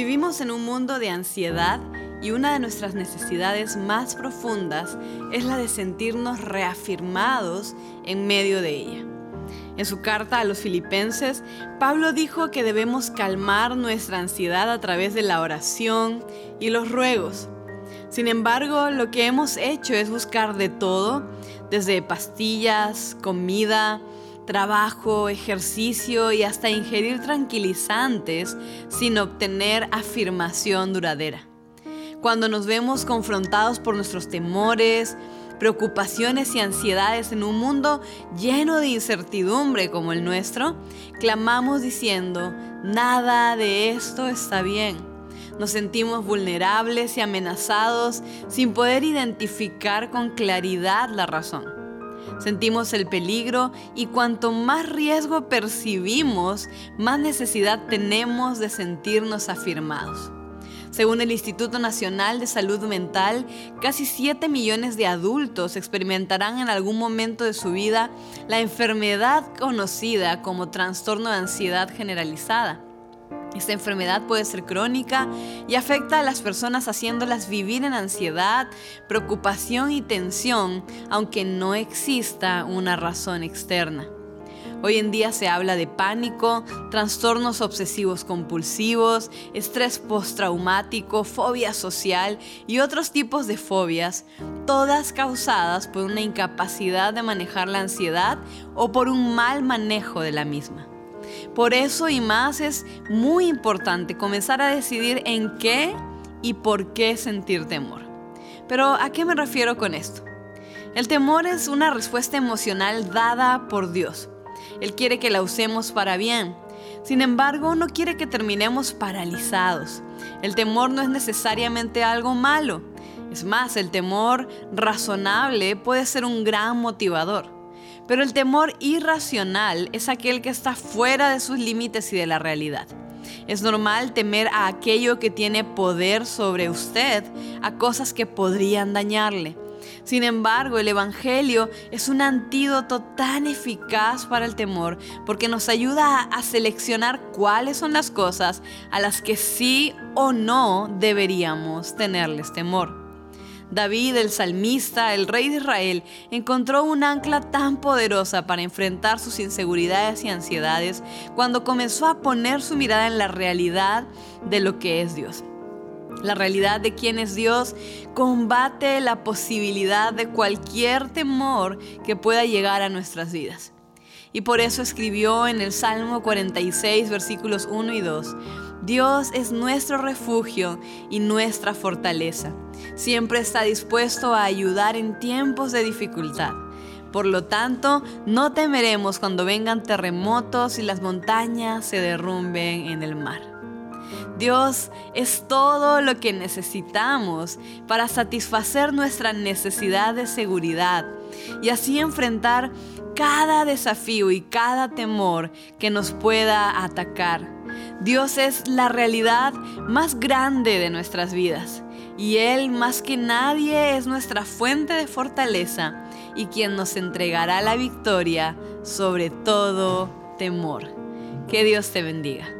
Vivimos en un mundo de ansiedad y una de nuestras necesidades más profundas es la de sentirnos reafirmados en medio de ella. En su carta a los filipenses, Pablo dijo que debemos calmar nuestra ansiedad a través de la oración y los ruegos. Sin embargo, lo que hemos hecho es buscar de todo, desde pastillas, comida, trabajo, ejercicio y hasta ingerir tranquilizantes sin obtener afirmación duradera. Cuando nos vemos confrontados por nuestros temores, preocupaciones y ansiedades en un mundo lleno de incertidumbre como el nuestro, clamamos diciendo, nada de esto está bien. Nos sentimos vulnerables y amenazados sin poder identificar con claridad la razón. Sentimos el peligro y cuanto más riesgo percibimos, más necesidad tenemos de sentirnos afirmados. Según el Instituto Nacional de Salud Mental, casi 7 millones de adultos experimentarán en algún momento de su vida la enfermedad conocida como trastorno de ansiedad generalizada. Esta enfermedad puede ser crónica y afecta a las personas haciéndolas vivir en ansiedad, preocupación y tensión, aunque no exista una razón externa. Hoy en día se habla de pánico, trastornos obsesivos compulsivos, estrés postraumático, fobia social y otros tipos de fobias, todas causadas por una incapacidad de manejar la ansiedad o por un mal manejo de la misma. Por eso y más es muy importante comenzar a decidir en qué y por qué sentir temor. Pero ¿a qué me refiero con esto? El temor es una respuesta emocional dada por Dios. Él quiere que la usemos para bien. Sin embargo, no quiere que terminemos paralizados. El temor no es necesariamente algo malo. Es más, el temor razonable puede ser un gran motivador. Pero el temor irracional es aquel que está fuera de sus límites y de la realidad. Es normal temer a aquello que tiene poder sobre usted, a cosas que podrían dañarle. Sin embargo, el Evangelio es un antídoto tan eficaz para el temor porque nos ayuda a, seleccionar cuáles son las cosas a las que sí o no deberíamos tenerles temor. David, el salmista, el rey de Israel, encontró un ancla tan poderosa para enfrentar sus inseguridades y ansiedades cuando comenzó a poner su mirada en la realidad de lo que es Dios. La realidad de quién es Dios combate la posibilidad de cualquier temor que pueda llegar a nuestras vidas. Y por eso escribió en el Salmo 46, versículos 1 y 2, Dios es nuestro refugio y nuestra fortaleza. Siempre está dispuesto a ayudar en tiempos de dificultad. Por lo tanto, no temeremos cuando vengan terremotos y las montañas se derrumben en el mar. Dios es todo lo que necesitamos para satisfacer nuestra necesidad de seguridad y así enfrentar cada desafío y cada temor que nos pueda atacar. Dios es la realidad más grande de nuestras vidas y Él más que nadie es nuestra fuente de fortaleza y quien nos entregará la victoria sobre todo temor. Que Dios te bendiga.